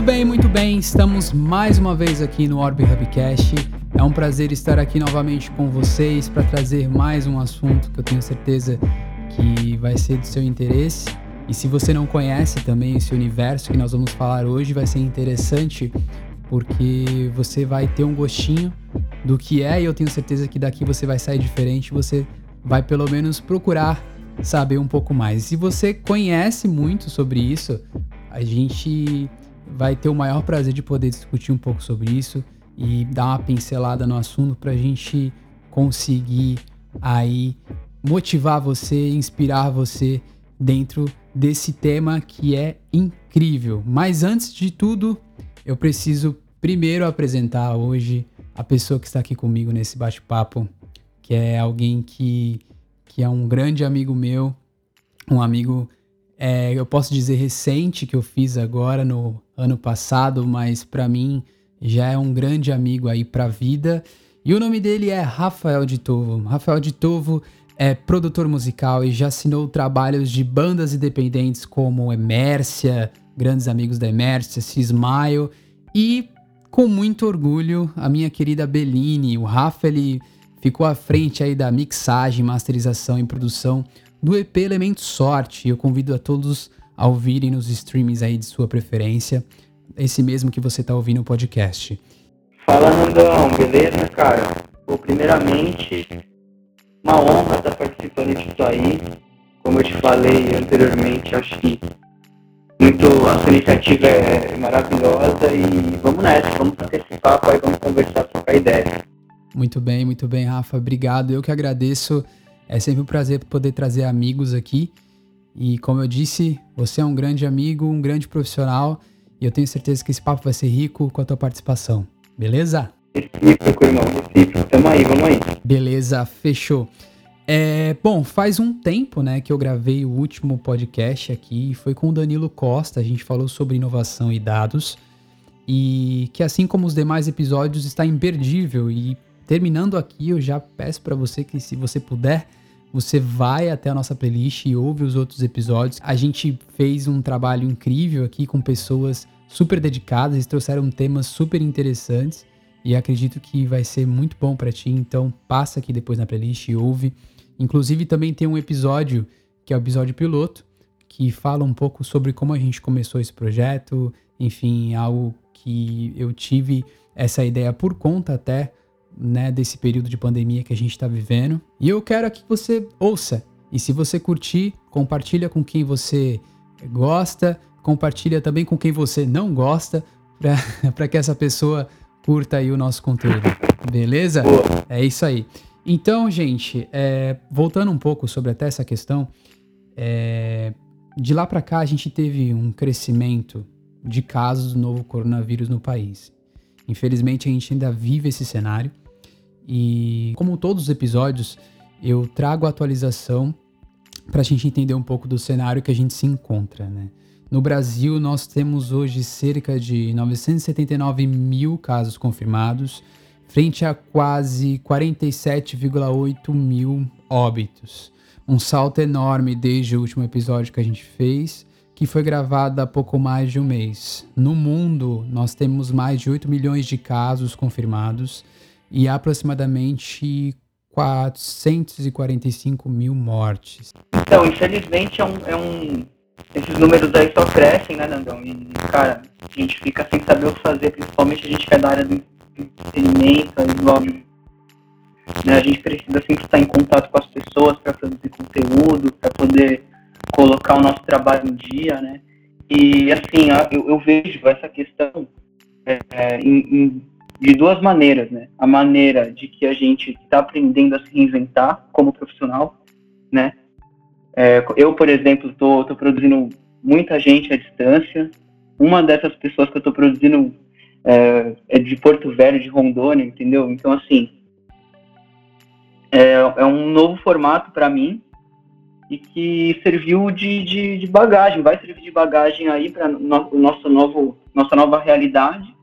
Muito bem, muito bem. Estamos mais uma vez aqui no Orb Hubcast. É um prazer estar aqui novamente com vocês para trazer mais um assunto que eu tenho certeza que vai ser do seu interesse. E se você não conhece também esse universo que nós vamos falar hoje, vai ser interessante porque você vai ter um gostinho do que é e eu tenho certeza que daqui você vai sair diferente, você vai pelo menos procurar saber um pouco mais. Se você conhece muito sobre isso, a gente vai ter o maior prazer de poder discutir um pouco sobre isso e dar uma pincelada no assunto para a gente conseguir aí motivar você, inspirar você dentro desse tema que é incrível. Mas antes de tudo, eu preciso primeiro apresentar hoje a pessoa que está aqui comigo nesse bate-papo, que é alguém que, que é um grande amigo meu, um amigo é, eu posso dizer recente que eu fiz agora no ano passado, mas para mim já é um grande amigo aí para a vida. E o nome dele é Rafael de Tovo. Rafael de Tovo é produtor musical e já assinou trabalhos de bandas independentes como Emércia, grandes amigos da Emércia, Cismaio e com muito orgulho a minha querida Bellini. O Rafa ele ficou à frente aí da mixagem, masterização e produção do EP Elemento Sorte. Eu convido a todos a ouvirem nos streams aí de sua preferência, esse mesmo que você está ouvindo no podcast. Fala, Nandão, beleza, cara? Pô, primeiramente, uma honra estar participando disso aí. Como eu te falei anteriormente, acho que muito, a sua iniciativa é maravilhosa e vamos nessa, vamos bater esse papo aí, vamos conversar, trocar ideia. Muito bem, muito bem, Rafa, obrigado. Eu que agradeço é sempre um prazer poder trazer amigos aqui. E como eu disse, você é um grande amigo, um grande profissional. E eu tenho certeza que esse papo vai ser rico com a tua participação. Beleza? Recíproco, irmão. Recíproco. Tamo aí, vamos aí. Beleza, fechou. É, bom, faz um tempo né, que eu gravei o último podcast aqui. Foi com o Danilo Costa. A gente falou sobre inovação e dados. E que assim como os demais episódios está imperdível. E terminando aqui, eu já peço para você que se você puder você vai até a nossa playlist e ouve os outros episódios. A gente fez um trabalho incrível aqui com pessoas super dedicadas, eles trouxeram temas super interessantes e acredito que vai ser muito bom para ti. Então passa aqui depois na playlist e ouve. Inclusive também tem um episódio que é o episódio piloto que fala um pouco sobre como a gente começou esse projeto, enfim, algo que eu tive essa ideia por conta até né, desse período de pandemia que a gente está vivendo. E eu quero que você ouça. E se você curtir, compartilha com quem você gosta, compartilha também com quem você não gosta, para que essa pessoa curta aí o nosso conteúdo. Beleza? É isso aí. Então, gente, é, voltando um pouco sobre até essa questão, é, de lá para cá a gente teve um crescimento de casos do novo coronavírus no país. Infelizmente a gente ainda vive esse cenário e, como todos os episódios, eu trago a atualização para a gente entender um pouco do cenário que a gente se encontra, né? No Brasil, nós temos hoje cerca de 979 mil casos confirmados, frente a quase 47,8 mil óbitos. Um salto enorme desde o último episódio que a gente fez, que foi gravado há pouco mais de um mês. No mundo, nós temos mais de 8 milhões de casos confirmados e aproximadamente 445 mil mortes. Então, infelizmente, é um, é um, esses números aí só crescem, né, Nandão? E, cara, a gente fica sem saber o que fazer, principalmente a gente que é da área do entretenimento, do áudio. Né? A gente precisa sempre estar em contato com as pessoas para produzir conteúdo, para poder colocar o nosso trabalho em dia, né? E, assim, eu, eu vejo essa questão é, é em, em de duas maneiras, né? A maneira de que a gente está aprendendo a se reinventar como profissional, né? É, eu, por exemplo, estou produzindo muita gente à distância. Uma dessas pessoas que eu estou produzindo é, é, de Porto Velho, de Rondônia, entendeu? Então, assim, é, é um novo formato para mim e que serviu de, de, de, bagagem, vai servir de bagagem aí para no, nosso novo, nossa nova realidade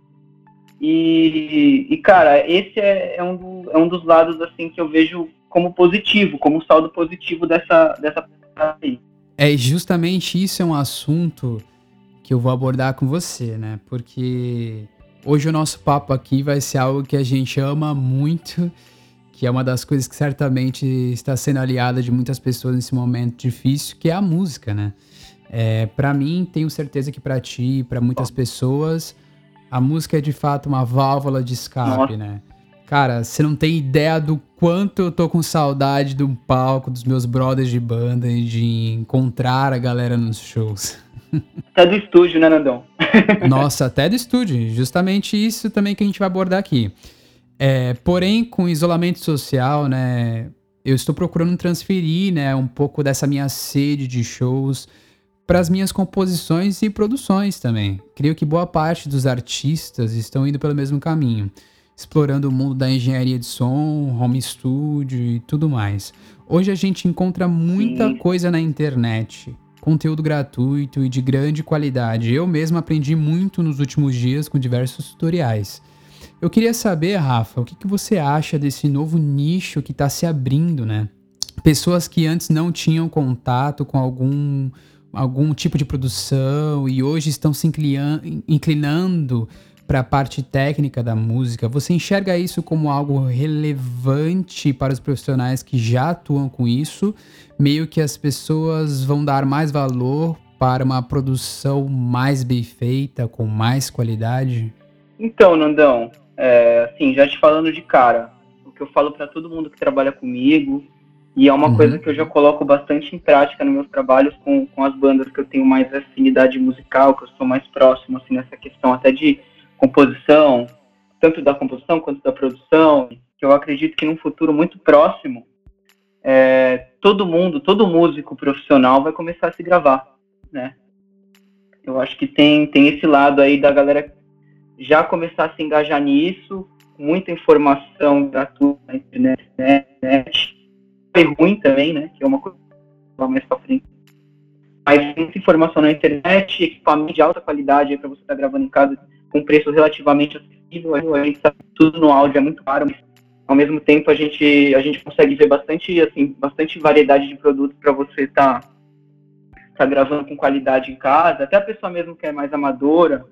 e, e cara, esse é, é, um do, é um dos lados assim que eu vejo como positivo, como saldo positivo dessa dessa aí. É justamente isso é um assunto que eu vou abordar com você, né? Porque hoje o nosso papo aqui vai ser algo que a gente ama muito, que é uma das coisas que certamente está sendo aliada de muitas pessoas nesse momento difícil, que é a música, né? É, para mim, tenho certeza que para ti, para muitas pessoas, a música é de fato uma válvula de escape, Nossa. né? Cara, você não tem ideia do quanto eu tô com saudade de um palco, dos meus brothers de banda e de encontrar a galera nos shows. Até do estúdio, né, Nandão? Nossa, até do estúdio. Justamente isso também que a gente vai abordar aqui. É, porém, com isolamento social, né, eu estou procurando transferir, né, um pouco dessa minha sede de shows para as minhas composições e produções também. Creio que boa parte dos artistas estão indo pelo mesmo caminho explorando o mundo da engenharia de som, home studio e tudo mais. Hoje a gente encontra muita coisa na internet, conteúdo gratuito e de grande qualidade. Eu mesmo aprendi muito nos últimos dias com diversos tutoriais. Eu queria saber, Rafa, o que, que você acha desse novo nicho que está se abrindo, né? Pessoas que antes não tinham contato com algum, algum tipo de produção e hoje estão se inclinando para a parte técnica da música, você enxerga isso como algo relevante para os profissionais que já atuam com isso? Meio que as pessoas vão dar mais valor para uma produção mais bem feita, com mais qualidade? Então, Nandão, é, assim, já te falando de cara, o que eu falo para todo mundo que trabalha comigo, e é uma uhum. coisa que eu já coloco bastante em prática nos meus trabalhos com, com as bandas que eu tenho mais afinidade musical, que eu sou mais próximo, assim, nessa questão até de composição, tanto da composição quanto da produção, que eu acredito que num futuro muito próximo, é, todo mundo, todo músico profissional vai começar a se gravar, né? Eu acho que tem, tem esse lado aí da galera já começar a se engajar nisso, muita informação gratuita na internet, internet. É ruim também, né? Que é uma coisa mais pra frente. Mas muita informação na internet, equipamento de alta qualidade para você estar tá gravando em casa com preço relativamente acessível. A gente sabe que tudo no áudio é muito caro, mas ao mesmo tempo a gente, a gente consegue ver bastante, assim, bastante variedade de produtos para você estar tá, tá gravando com qualidade em casa. Até a pessoa mesmo que é mais amadora,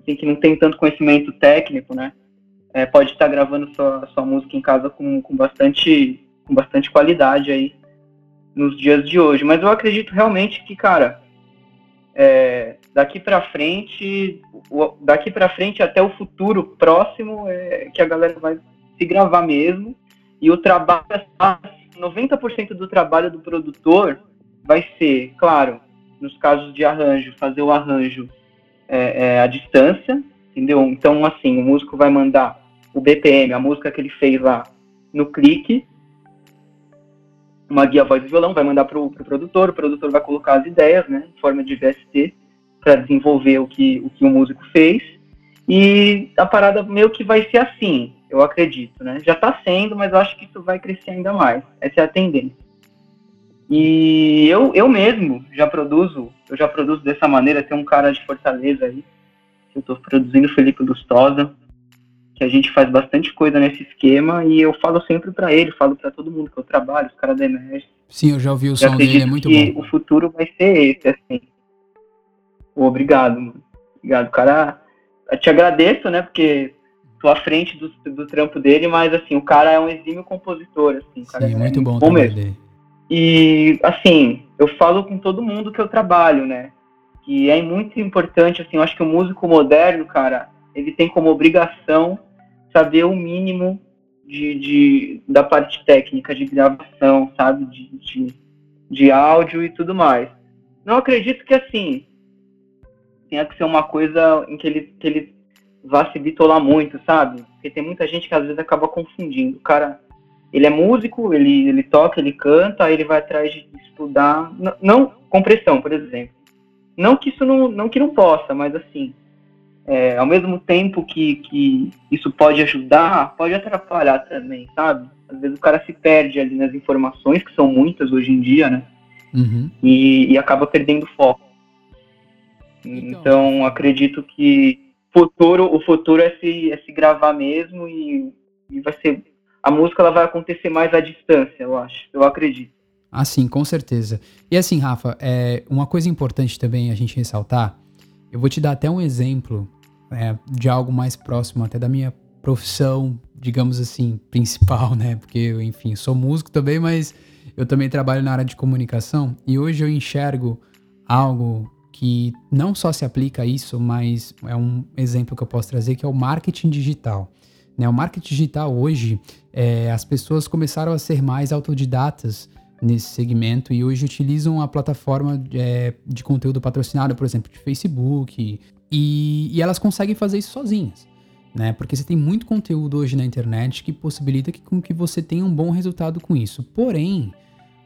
assim, que não tem tanto conhecimento técnico, né? É, pode estar tá gravando sua, sua música em casa com, com, bastante, com bastante qualidade aí nos dias de hoje. Mas eu acredito realmente que, cara, é, daqui para frente, daqui para frente até o futuro próximo é que a galera vai se gravar mesmo. E o trabalho, 90% do trabalho do produtor vai ser, claro, nos casos de arranjo, fazer o arranjo é, é, à distância, entendeu? Então, assim, o músico vai mandar o BPM, a música que ele fez lá no clique, uma guia voz e violão, vai mandar para o pro produtor, o produtor vai colocar as ideias, né, em forma de VST, para desenvolver o que, o que o músico fez. E a parada meio que vai ser assim, eu acredito, né? Já está sendo, mas eu acho que isso vai crescer ainda mais. Essa é a tendência. E eu, eu mesmo já produzo, eu já produzo dessa maneira. Tem um cara de Fortaleza aí, que eu estou produzindo, Felipe Lustosa, que a gente faz bastante coisa nesse esquema e eu falo sempre para ele, falo para todo mundo que eu trabalho, os caras da Emerge. Sim, eu já ouvi o som dele, é muito que bom. o futuro vai ser esse, assim. Obrigado, mano. Obrigado, cara. Eu te agradeço, né, porque tô à frente do, do trampo dele, mas, assim, o cara é um exímio compositor, assim. Sim, é muito bom, bom mesmo. Dele. E, assim, eu falo com todo mundo que eu trabalho, né, que é muito importante, assim, eu acho que o músico moderno, cara, ele tem como obrigação saber o mínimo de, de, da parte técnica de gravação, sabe? De, de, de áudio e tudo mais. Não acredito que assim tenha que ser uma coisa em que ele, que ele vá se bitolar muito, sabe? Porque tem muita gente que às vezes acaba confundindo. O cara, ele é músico, ele, ele toca, ele canta, aí ele vai atrás de estudar. Não, não compressão, por exemplo. Não que isso não, não que não possa, mas assim, é, ao mesmo tempo que, que isso pode ajudar, pode atrapalhar também, sabe? Às vezes o cara se perde ali nas informações, que são muitas hoje em dia, né? Uhum. E, e, acaba perdendo foco. Então, então acredito que futuro, o futuro é se, é se gravar mesmo e, e vai ser. A música ela vai acontecer mais à distância, eu acho. Eu acredito. Ah, sim, com certeza. E assim, Rafa, é, uma coisa importante também a gente ressaltar Eu vou te dar até um exemplo é, de algo mais próximo até da minha profissão, digamos assim, principal, né? Porque enfim, sou músico também, mas eu também trabalho na área de comunicação e hoje eu enxergo algo que não só se aplica a isso, mas é um exemplo que eu posso trazer que é o marketing digital. Né? O marketing digital hoje, é, as pessoas começaram a ser mais autodidatas nesse segmento e hoje utilizam a plataforma é, de conteúdo patrocinado, por exemplo, de Facebook, e, e, elas conseguem fazer isso sozinhas, né? Porque você tem muito conteúdo hoje na internet que possibilita que, com que você tenha um bom resultado com isso. Porém,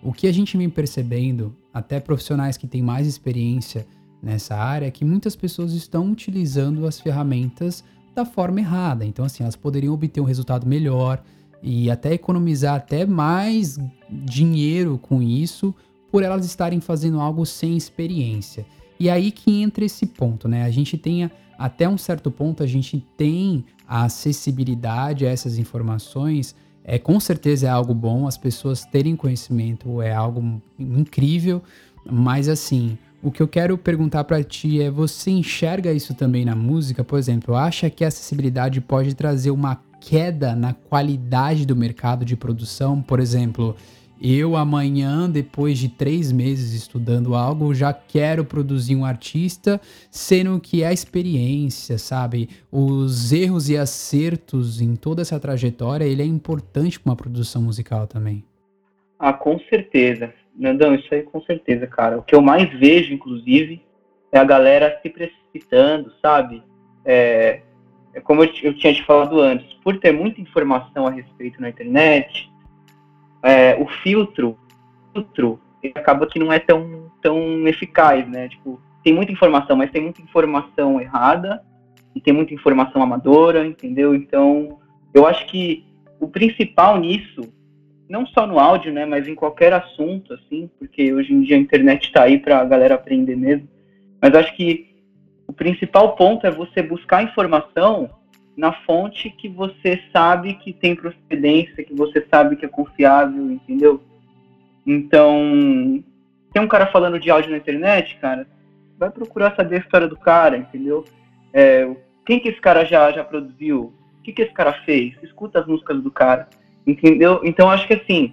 o que a gente vem percebendo, até profissionais que têm mais experiência nessa área, é que muitas pessoas estão utilizando as ferramentas da forma errada. Então, assim, elas poderiam obter um resultado melhor e até economizar até mais dinheiro com isso por elas estarem fazendo algo sem experiência. E aí que entra esse ponto, né? A gente tem até um certo ponto a gente tem a acessibilidade a essas informações. É com certeza é algo bom, as pessoas terem conhecimento é algo incrível, mas assim, o que eu quero perguntar para ti é: você enxerga isso também na música? Por exemplo, acha que a acessibilidade pode trazer uma queda na qualidade do mercado de produção? Por exemplo, eu amanhã, depois de três meses estudando algo, já quero produzir um artista, sendo que a experiência, sabe, os erros e acertos em toda essa trajetória, ele é importante para uma produção musical também. Ah, com certeza. Nandão, isso aí com certeza, cara. O que eu mais vejo, inclusive, é a galera se precipitando, sabe? É, como eu, eu tinha te falado antes, por ter muita informação a respeito na internet, é, o filtro, filtro acaba que não é tão, tão eficaz, né? Tipo, tem muita informação, mas tem muita informação errada e tem muita informação amadora, entendeu? Então, eu acho que o principal nisso, não só no áudio, né, mas em qualquer assunto, assim, porque hoje em dia a internet está aí para a galera aprender mesmo, mas acho que o principal ponto é você buscar informação na fonte que você sabe que tem procedência, que você sabe que é confiável, entendeu? Então, tem um cara falando de áudio na internet, cara, vai procurar saber a história do cara, entendeu? É, quem que esse cara já, já produziu? O que que esse cara fez? Escuta as músicas do cara, entendeu? Então, acho que assim,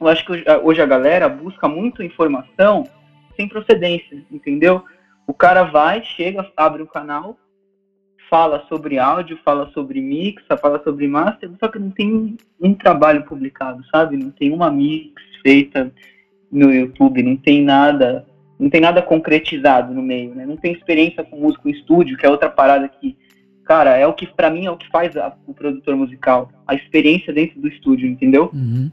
eu acho que hoje a galera busca muito informação sem procedência, entendeu? O cara vai, chega, abre um canal, fala sobre áudio, fala sobre mix, fala sobre master, só que não tem um trabalho publicado, sabe? Não tem uma mix feita no YouTube, não tem nada, não tem nada concretizado no meio, né? Não tem experiência com músico em estúdio, que é outra parada que, cara, é o que para mim é o que faz a, o produtor musical, a experiência dentro do estúdio, entendeu? Uhum.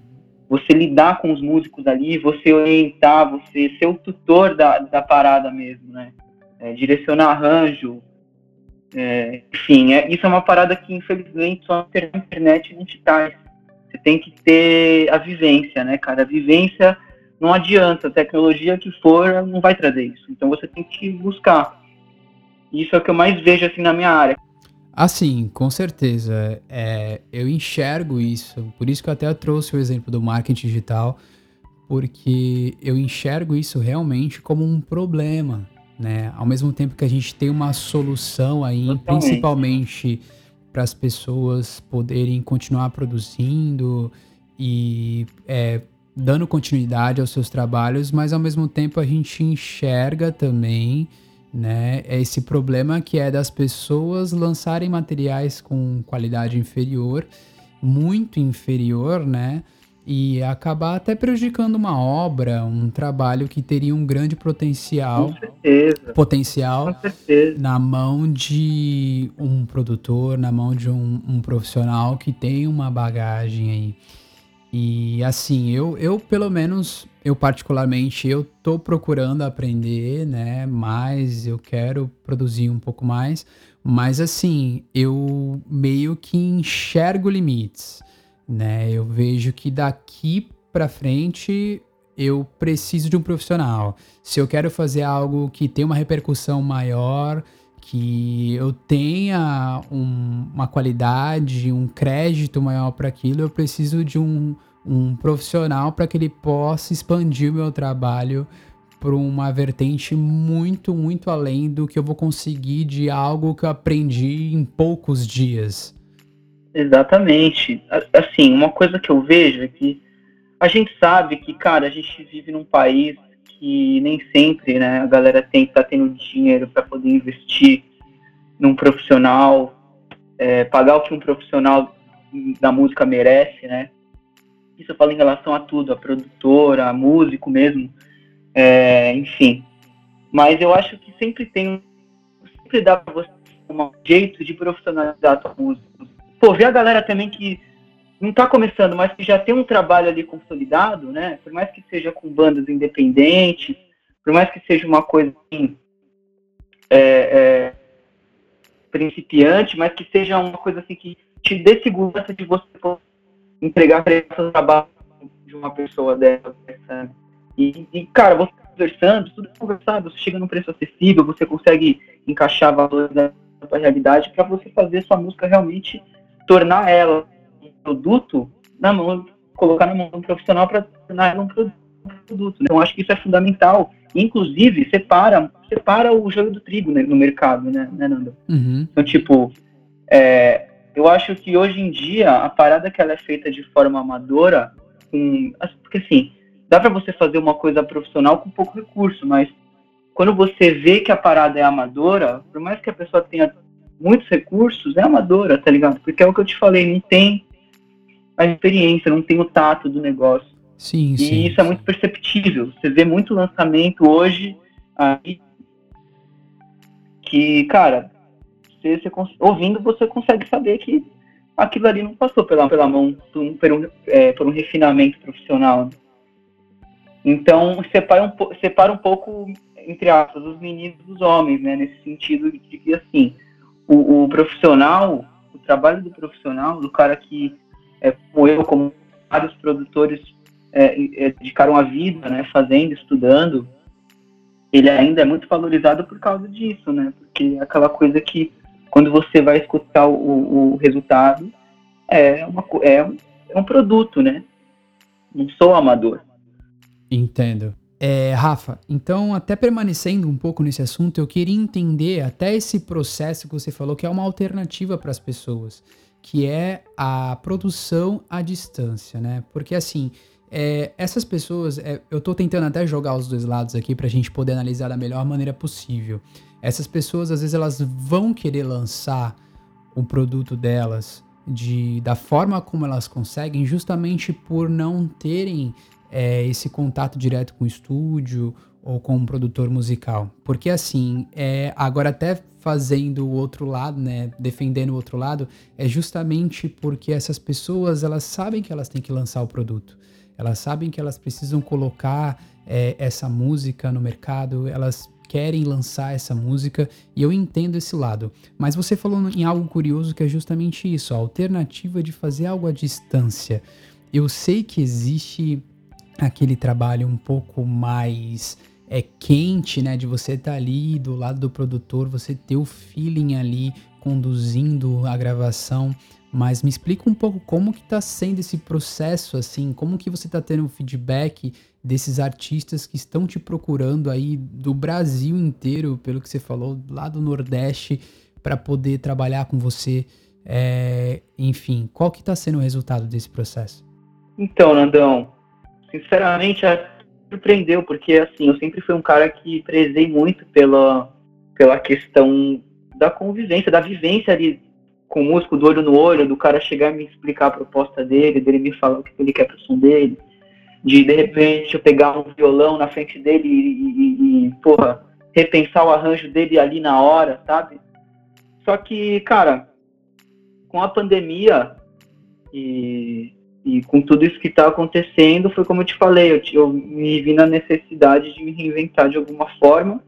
Você lidar com os músicos ali, você orientar, você ser o tutor da, da parada mesmo, né? É, direcionar arranjo, é, enfim, é, isso é uma parada que infelizmente só na internet não. Você tem que ter a vivência, né, cara? A vivência não adianta, a tecnologia que for não vai trazer isso. Então você tem que buscar. Isso é o que eu mais vejo assim na minha área. Assim, com certeza. É, eu enxergo isso. Por isso que eu até trouxe o exemplo do marketing digital, porque eu enxergo isso realmente como um problema né? Ao mesmo tempo que a gente tem uma solução aí, Totalmente. principalmente para as pessoas poderem continuar produzindo e é, dando continuidade aos seus trabalhos, mas ao mesmo tempo a gente enxerga também né, esse problema que é das pessoas lançarem materiais com qualidade inferior, muito inferior, né? E acabar até prejudicando uma obra, um trabalho que teria um grande potencial, potencial na mão de um produtor, na mão de um, um, profissional que tem uma bagagem aí. E assim, eu, eu pelo menos, eu particularmente, eu tô procurando aprender, né, mais, eu quero produzir um pouco mais, mas assim, eu meio que enxergo limites né? Eu vejo que daqui para frente eu preciso de um profissional. Se eu quero fazer algo que tem uma repercussão maior, que eu tenha um, uma qualidade, um crédito maior para aquilo, eu preciso de um, um profissional para que ele possa expandir o meu trabalho para uma vertente muito, muito além do que eu vou conseguir de algo que eu aprendi em poucos dias. Exatamente. Assim, uma coisa que eu vejo é que a gente sabe que, cara, a gente vive num país que nem sempre, né, a galera tem tá tendo dinheiro para poder investir num profissional, é, pagar o que um profissional da música merece, né? Isso eu falo em relação a tudo, a produtora, a músico mesmo, é, enfim. Mas eu acho que sempre tem, sempre dá para você um jeito de profissionalizar a tua música. Pô, vê a galera também que não está começando, mas que já tem um trabalho ali consolidado, né? Por mais que seja com bandas independentes, por mais que seja uma coisa assim, é, é, principiante, mas que seja uma coisa assim que te dê segurança de você entregar o trabalho de uma pessoa dessa. E, e, cara, você conversando, tudo conversado, você chega num preço acessível, você consegue encaixar valores da sua realidade para você fazer sua música realmente tornar ela um produto na mão, colocar na mão de um profissional para tornar ela um produto. Né? Então, acho que isso é fundamental. Inclusive, separa, separa o jogo do trigo né, no mercado, né, né Nando? Uhum. Então, tipo, é, eu acho que hoje em dia a parada que ela é feita de forma amadora, com, porque assim, dá para você fazer uma coisa profissional com pouco recurso, mas quando você vê que a parada é amadora, por mais que a pessoa tenha muitos recursos, é amadora, tá ligado? Porque é o que eu te falei, não tem a experiência, não tem o tato do negócio. Sim, e sim. isso é muito perceptível. Você vê muito lançamento hoje aí que, cara, você, você, ouvindo, você consegue saber que aquilo ali não passou pela, pela mão por, por, um, é, por um refinamento profissional. Né? Então, separa um, separa um pouco, entre aspas, os meninos dos homens, né? Nesse sentido de que, assim, o, o profissional, o trabalho do profissional, do cara que, é, como eu, como vários produtores é, é, dedicaram a vida, né? Fazendo, estudando, ele ainda é muito valorizado por causa disso, né? Porque é aquela coisa que quando você vai escutar o, o resultado, é, uma, é, um, é um produto, né? Não sou amador. Entendo. É, Rafa, então, até permanecendo um pouco nesse assunto, eu queria entender até esse processo que você falou, que é uma alternativa para as pessoas, que é a produção à distância, né? Porque assim, é, essas pessoas, é, eu estou tentando até jogar os dois lados aqui para a gente poder analisar da melhor maneira possível. Essas pessoas, às vezes, elas vão querer lançar o produto delas de, da forma como elas conseguem, justamente por não terem é, esse contato direto com o estúdio ou com um produtor musical. Porque assim, é, agora até fazendo o outro lado, né, defendendo o outro lado, é justamente porque essas pessoas, elas sabem que elas têm que lançar o produto. Elas sabem que elas precisam colocar é, essa música no mercado, elas querem lançar essa música e eu entendo esse lado. Mas você falou em algo curioso que é justamente isso, a alternativa de fazer algo à distância. Eu sei que existe aquele trabalho um pouco mais é quente, né, de você estar tá ali do lado do produtor, você ter o feeling ali conduzindo a gravação, mas me explica um pouco como que tá sendo esse processo assim, como que você tá tendo o feedback desses artistas que estão te procurando aí do Brasil inteiro, pelo que você falou, lá do Nordeste, para poder trabalhar com você. É, enfim, qual que está sendo o resultado desse processo? Então, Nandão, sinceramente, surpreendeu, porque assim, eu sempre fui um cara que prezei muito pela, pela questão da convivência, da vivência ali com o músico do olho no olho, do cara chegar e me explicar a proposta dele, dele me falar o que ele quer pro som dele de de repente eu pegar um violão na frente dele e, e, e, porra, repensar o arranjo dele ali na hora, sabe? Só que, cara, com a pandemia e, e com tudo isso que está acontecendo, foi como eu te falei, eu, eu me vi na necessidade de me reinventar de alguma forma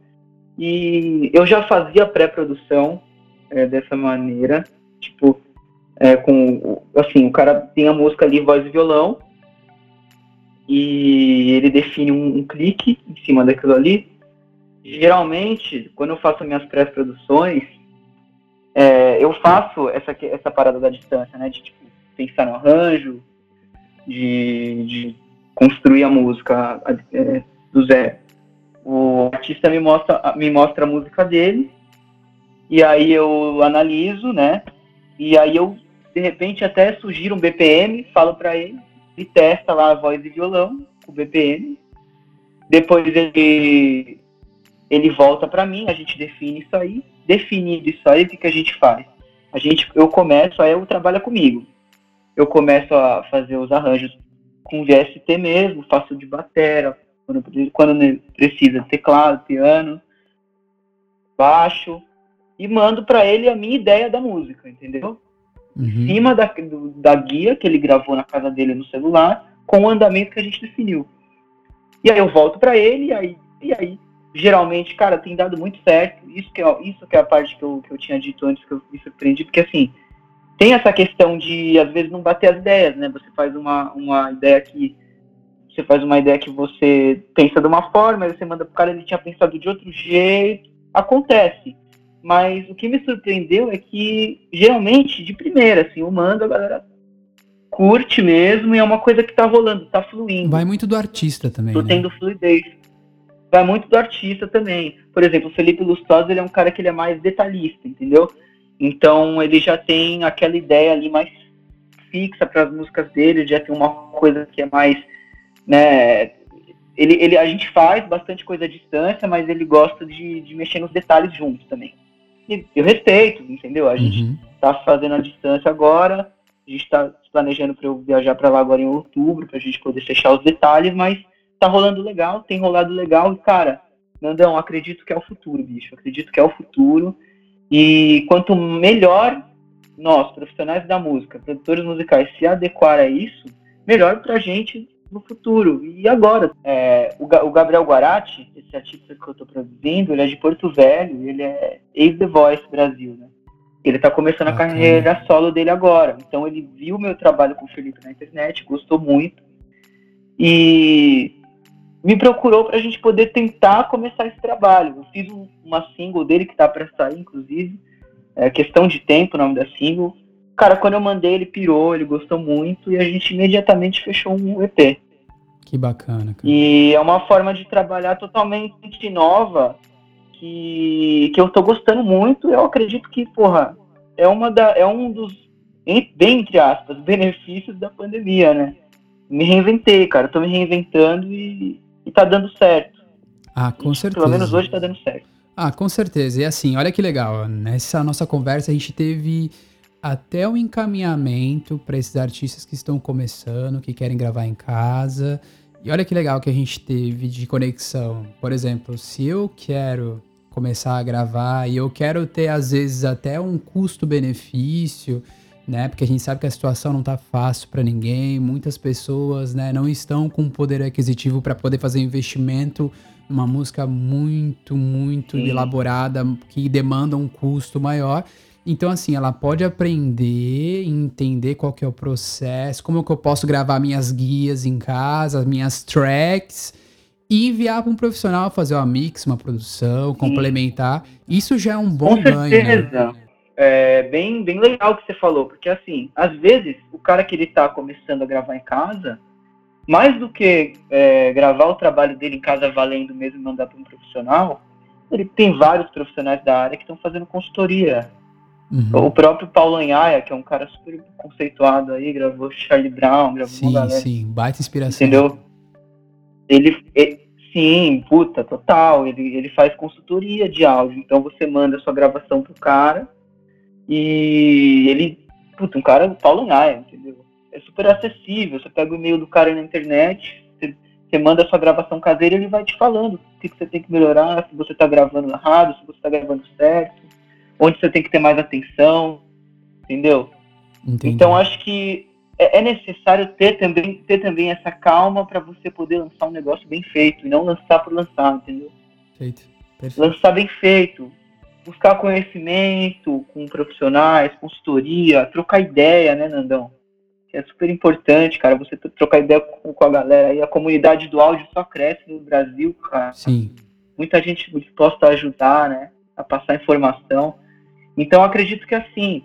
e eu já fazia pré-produção é, dessa maneira, tipo, é, com, assim, o cara tem a música ali, voz e violão, e ele define um, um clique em cima daquilo ali. Geralmente, quando eu faço minhas pré-produções, é, eu faço essa, essa parada da distância, né? De tipo, pensar no arranjo, de, de construir a música é, do zero. O artista me mostra, me mostra a música dele, e aí eu analiso, né? E aí eu, de repente, até sugiro um BPM, falo para ele, e testa lá a voz e violão, o BPM. Depois ele, ele volta para mim, a gente define isso aí. Definido isso aí, o que, que a gente faz? A gente, eu começo, aí eu trabalho comigo. Eu começo a fazer os arranjos com VST mesmo, faço de batera, quando, quando precisa, teclado, piano, baixo, e mando para ele a minha ideia da música, entendeu? Uhum. Em cima da, do, da guia que ele gravou na casa dele no celular, com o andamento que a gente definiu. E aí eu volto para ele, e aí, e aí, geralmente, cara, tem dado muito certo. Isso que é, isso que é a parte que eu, que eu tinha dito antes, que eu me surpreendi, porque assim, tem essa questão de, às vezes, não bater as ideias, né? Você faz uma, uma ideia que. Você faz uma ideia que você pensa de uma forma, aí você manda pro cara, ele tinha pensado de outro jeito. Acontece. Mas o que me surpreendeu é que, geralmente, de primeira, assim, o mando, a galera curte mesmo e é uma coisa que tá rolando, tá fluindo. Vai muito do artista também. Tô né? tendo fluidez. Vai muito do artista também. Por exemplo, o Felipe Lustosa, ele é um cara que ele é mais detalhista, entendeu? Então ele já tem aquela ideia ali mais fixa para as músicas dele, já tem uma coisa que é mais, né, ele, ele, a gente faz bastante coisa à distância, mas ele gosta de, de mexer nos detalhes juntos também. E eu respeito, entendeu? A gente uhum. tá fazendo a distância agora, a gente está planejando para eu viajar para lá agora em outubro, para a gente poder fechar os detalhes, mas tá rolando legal, tem rolado legal, e cara, Nandão, acredito que é o futuro, bicho, acredito que é o futuro, e quanto melhor nós, profissionais da música, produtores musicais, se adequar a isso, melhor pra gente no futuro. E agora, é, o, o, Gabriel Guarati, esse artista que eu estou produzindo, ele é de Porto Velho, ele é ex-The Voice Brasil, né? Ele está começando a carreira solo dele agora. Então ele viu meu trabalho com o Felipe na internet, gostou muito. E me procurou para a gente poder tentar começar esse trabalho. Eu fiz um, uma single dele que está para sair, inclusive. É questão de tempo o nome da single. Cara, quando eu mandei, ele pirou, ele gostou muito e a gente imediatamente fechou um EP. Que bacana, cara. E é uma forma de trabalhar totalmente nova que, que eu tô gostando muito. Eu acredito que, porra, é, uma da, é um dos, bem entre aspas, benefícios da pandemia, né? Me reinventei, cara. tô me reinventando e, e tá dando certo. Ah, com certeza. Pelo menos hoje tá dando certo. Ah, com certeza. E assim, olha que legal. Nessa nossa conversa a gente teve até o encaminhamento para esses artistas que estão começando, que querem gravar em casa. E olha que legal que a gente teve de conexão. Por exemplo, se eu quero começar a gravar e eu quero ter às vezes até um custo-benefício, né? Porque a gente sabe que a situação não tá fácil para ninguém, muitas pessoas, né, não estão com poder aquisitivo para poder fazer investimento numa música muito, muito Sim. elaborada que demanda um custo maior. Então, assim, ela pode aprender, entender qual que é o processo, como que eu posso gravar minhas guias em casa, minhas tracks, e enviar para um profissional fazer uma mix, uma produção, complementar. Isso já é um bom Com ganho. Né? Certeza. Né? É bem, bem legal o que você falou, porque assim, às vezes o cara que ele tá começando a gravar em casa, mais do que é, gravar o trabalho dele em casa valendo mesmo e mandar para um profissional, ele tem vários profissionais da área que estão fazendo consultoria Uhum. O próprio Paulo Anhaia, que é um cara super conceituado aí, gravou Charlie Brown, gravou sim, galera. Sim, baita inspiração. Entendeu? Ele, ele, sim, puta, total. Ele, ele faz consultoria de áudio. Então você manda a sua gravação pro cara e ele, puta, um cara, Paulo Anhaia, entendeu? É super acessível. Você pega o e-mail do cara na internet, você, você manda a sua gravação caseira e ele vai te falando o que, que você tem que melhorar, se você tá gravando errado, se você tá gravando certo onde você tem que ter mais atenção, entendeu? Entendi. Então acho que é, é necessário ter também, ter também essa calma para você poder lançar um negócio bem feito e não lançar por lançar, entendeu? Perfeito. Lançar bem feito, buscar conhecimento com profissionais, consultoria, trocar ideia, né, Nandão? Que é super importante, cara, você trocar ideia com, com a galera e a comunidade do áudio só cresce no Brasil, cara. Sim. Muita gente disposta a ajudar, né, a passar informação. Então, acredito que assim,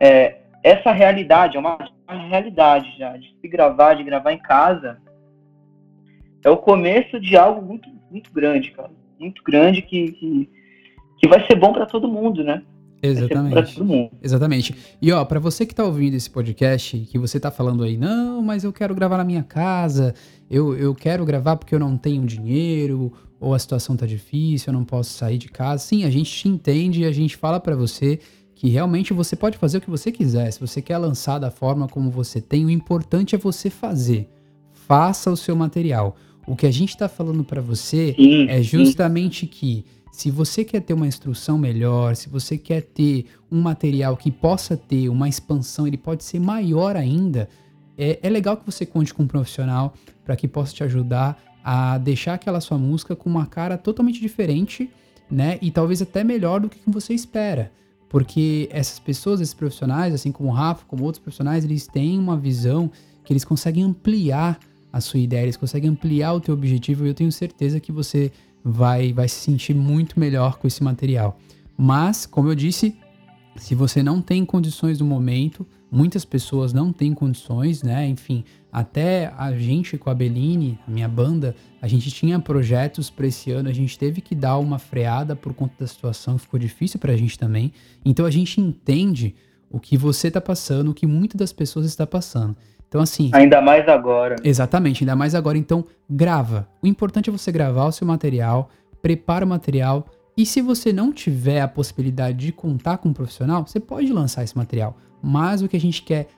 é, essa realidade é uma, uma, realidade já, de se gravar, de gravar em casa, é o começo de algo muito, muito grande, cara. Muito grande que, que, que vai ser bom para todo mundo, né? Exatamente. Exatamente. E ó, para você que tá ouvindo esse podcast, que você tá falando aí, não, mas eu quero gravar na minha casa, eu, eu quero gravar porque eu não tenho dinheiro, ou a situação tá difícil, eu não posso sair de casa. Sim, a gente te entende e a gente fala para você que realmente você pode fazer o que você quiser. Se você quer lançar da forma como você tem, o importante é você fazer. Faça o seu material. O que a gente está falando para você sim, é justamente sim. que se você quer ter uma instrução melhor, se você quer ter um material que possa ter uma expansão, ele pode ser maior ainda, é, é legal que você conte com um profissional para que possa te ajudar a deixar aquela sua música com uma cara totalmente diferente, né? E talvez até melhor do que você espera. Porque essas pessoas, esses profissionais, assim como o Rafa, como outros profissionais, eles têm uma visão que eles conseguem ampliar a sua ideia, eles conseguem ampliar o teu objetivo e eu tenho certeza que você vai, vai se sentir muito melhor com esse material. Mas, como eu disse, se você não tem condições no momento, muitas pessoas não têm condições, né? Enfim, até a gente com a Beline, a minha banda, a gente tinha projetos para esse ano, a gente teve que dar uma freada por conta da situação, ficou difícil para a gente também. Então a gente entende o que você está passando, o que muitas das pessoas está passando. Então, assim. Ainda mais agora. Exatamente, ainda mais agora. Então, grava. O importante é você gravar o seu material, prepara o material. E se você não tiver a possibilidade de contar com um profissional, você pode lançar esse material. Mas o que a gente quer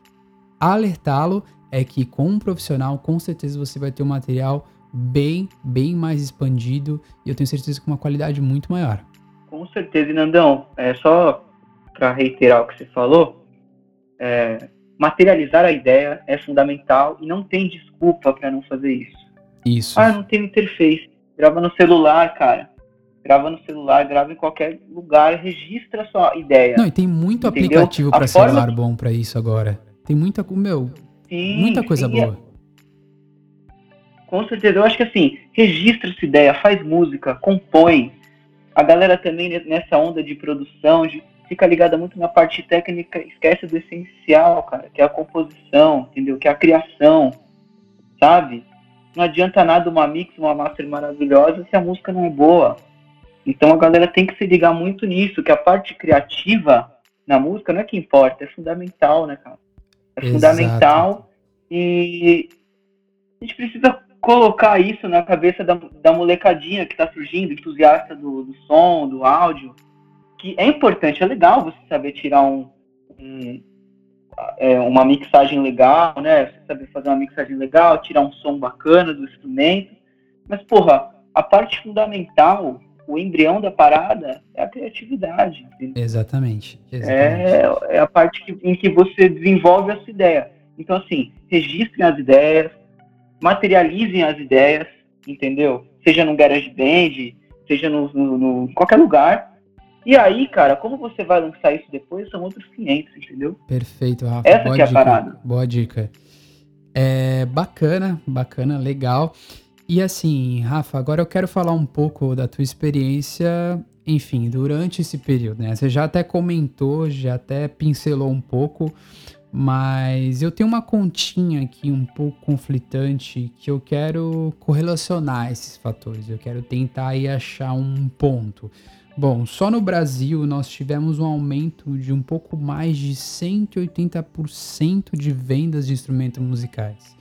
alertá-lo é que com um profissional, com certeza você vai ter um material bem, bem mais expandido e eu tenho certeza com uma qualidade muito maior. Com certeza, Nandão. É só para reiterar o que você falou, é, materializar a ideia é fundamental e não tem desculpa para não fazer isso. Isso. Ah, não tem interface. Grava no celular, cara. Grava no celular, grava em qualquer lugar, registra a sua ideia. Não, e tem muito entendeu? aplicativo para celular bom para isso agora. Tem muita, meu, sim, muita coisa sim, boa. Com certeza, eu acho que assim, registra essa ideia, faz música, compõe. A galera também nessa onda de produção, de fica ligada muito na parte técnica, esquece do essencial, cara, que é a composição, entendeu? Que é a criação, sabe? Não adianta nada uma mix, uma master maravilhosa se a música não é boa. Então a galera tem que se ligar muito nisso, que a parte criativa na música não é que importa, é fundamental, né, cara? É Exato. fundamental e a gente precisa colocar isso na cabeça da, da molecadinha que está surgindo, entusiasta do, do som, do áudio, que é importante, é legal você saber tirar um, um é, uma mixagem legal, né? Você saber fazer uma mixagem legal, tirar um som bacana do instrumento. Mas, porra, a parte fundamental, o embrião da parada é a criatividade. Exatamente. exatamente. É, é a parte que, em que você desenvolve a sua ideia. Então, assim, registrem as ideias, materializem as ideias, entendeu? Seja no Garage Band, seja no, no, no qualquer lugar, e aí, cara, como você vai lançar isso depois, são outros 500, entendeu? Perfeito, Rafa. Essa Boa que é a parada. Boa dica. É bacana, bacana, legal. E assim, Rafa, agora eu quero falar um pouco da tua experiência, enfim, durante esse período, né? Você já até comentou, já até pincelou um pouco, mas eu tenho uma continha aqui um pouco conflitante que eu quero correlacionar esses fatores. Eu quero tentar aí achar um ponto. Bom, só no Brasil nós tivemos um aumento de um pouco mais de 180% de vendas de instrumentos musicais.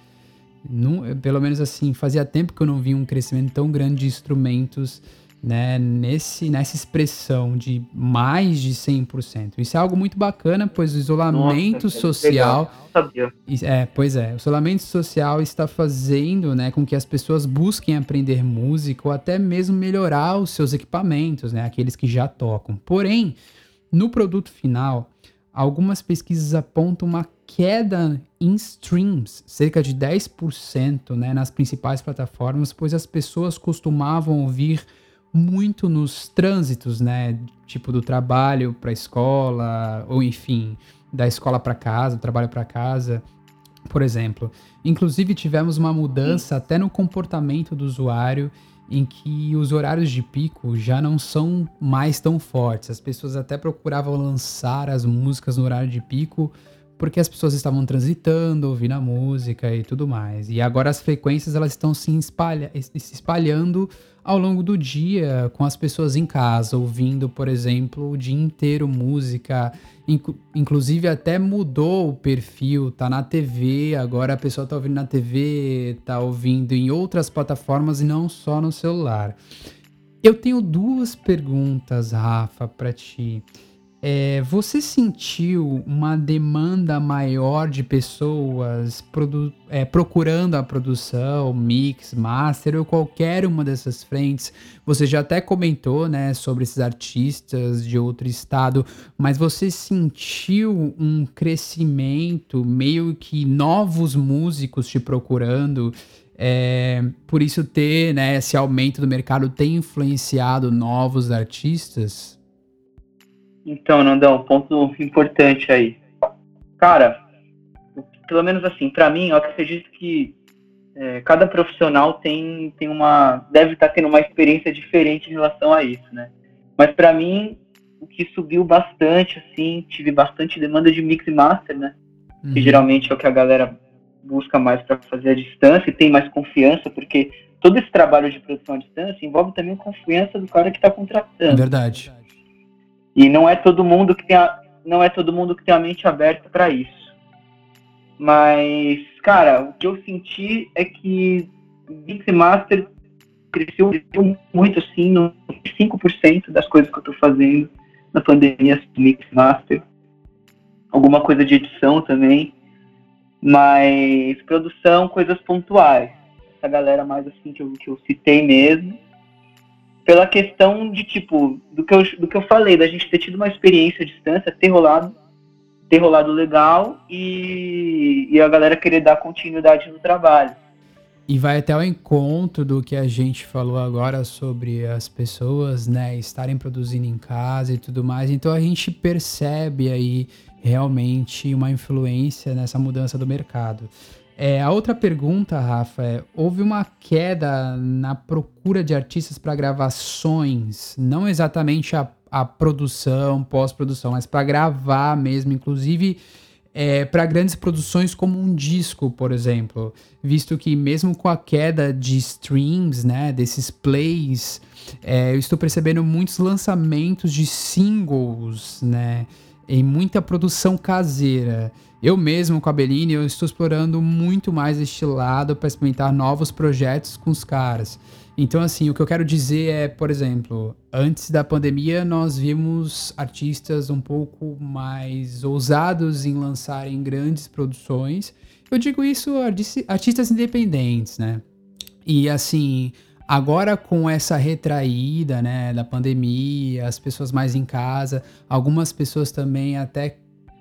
pelo menos assim, fazia tempo que eu não vi um crescimento tão grande de instrumentos né, nesse, nessa expressão de mais de 100%. Isso é algo muito bacana, pois o isolamento Nossa, social... É, pois é, o isolamento social está fazendo né, com que as pessoas busquem aprender música ou até mesmo melhorar os seus equipamentos, né, aqueles que já tocam. Porém, no produto final, algumas pesquisas apontam uma queda em streams, cerca de 10% né, nas principais plataformas, pois as pessoas costumavam ouvir muito nos trânsitos, né? Tipo do trabalho para a escola, ou enfim, da escola para casa, do trabalho para casa, por exemplo. Inclusive tivemos uma mudança Sim. até no comportamento do usuário em que os horários de pico já não são mais tão fortes. As pessoas até procuravam lançar as músicas no horário de pico porque as pessoas estavam transitando, ouvindo a música e tudo mais. E agora as frequências elas estão se, espalha, se espalhando ao longo do dia com as pessoas em casa, ouvindo, por exemplo, o dia inteiro música. inclusive até mudou o perfil, tá na TV, agora a pessoa tá ouvindo na TV, tá ouvindo em outras plataformas e não só no celular. Eu tenho duas perguntas, Rafa, para ti. É, você sentiu uma demanda maior de pessoas é, procurando a produção, mix, master ou qualquer uma dessas frentes? Você já até comentou, né, sobre esses artistas de outro estado, mas você sentiu um crescimento, meio que novos músicos te procurando? É, por isso ter, né, esse aumento do mercado tem influenciado novos artistas? Então, Nandão, ponto importante aí. Cara, pelo menos assim, para mim, eu acredito que é, cada profissional tem, tem uma. deve estar tá tendo uma experiência diferente em relação a isso, né? Mas para mim, o que subiu bastante, assim, tive bastante demanda de mix e master, né? Uhum. Que geralmente é o que a galera busca mais para fazer a distância e tem mais confiança, porque todo esse trabalho de produção à distância envolve também a confiança do cara que está contratando. Verdade. E não é todo mundo que tem a, não é todo mundo que tem a mente aberta para isso. Mas, cara, o que eu senti é que Mix Master cresceu muito assim, no 5% das coisas que eu estou fazendo na pandemia Mix Master. Alguma coisa de edição também. Mas produção, coisas pontuais. Essa galera mais assim que eu, que eu citei mesmo pela questão de, tipo, do que, eu, do que eu falei, da gente ter tido uma experiência à distância, ter rolado, ter rolado legal e, e a galera querer dar continuidade no trabalho. E vai até o encontro do que a gente falou agora sobre as pessoas, né, estarem produzindo em casa e tudo mais. Então a gente percebe aí realmente uma influência nessa mudança do mercado. É, a outra pergunta, Rafa, é: houve uma queda na procura de artistas para gravações, não exatamente a, a produção, pós-produção, mas para gravar mesmo, inclusive é, para grandes produções como um disco, por exemplo, visto que mesmo com a queda de streams, né, desses plays, é, eu estou percebendo muitos lançamentos de singles, né, em muita produção caseira. Eu mesmo, com a Beline, eu estou explorando muito mais este lado para experimentar novos projetos com os caras. Então, assim, o que eu quero dizer é, por exemplo, antes da pandemia, nós vimos artistas um pouco mais ousados em lançarem grandes produções. Eu digo isso artistas independentes, né? E assim, agora com essa retraída, né, da pandemia, as pessoas mais em casa, algumas pessoas também até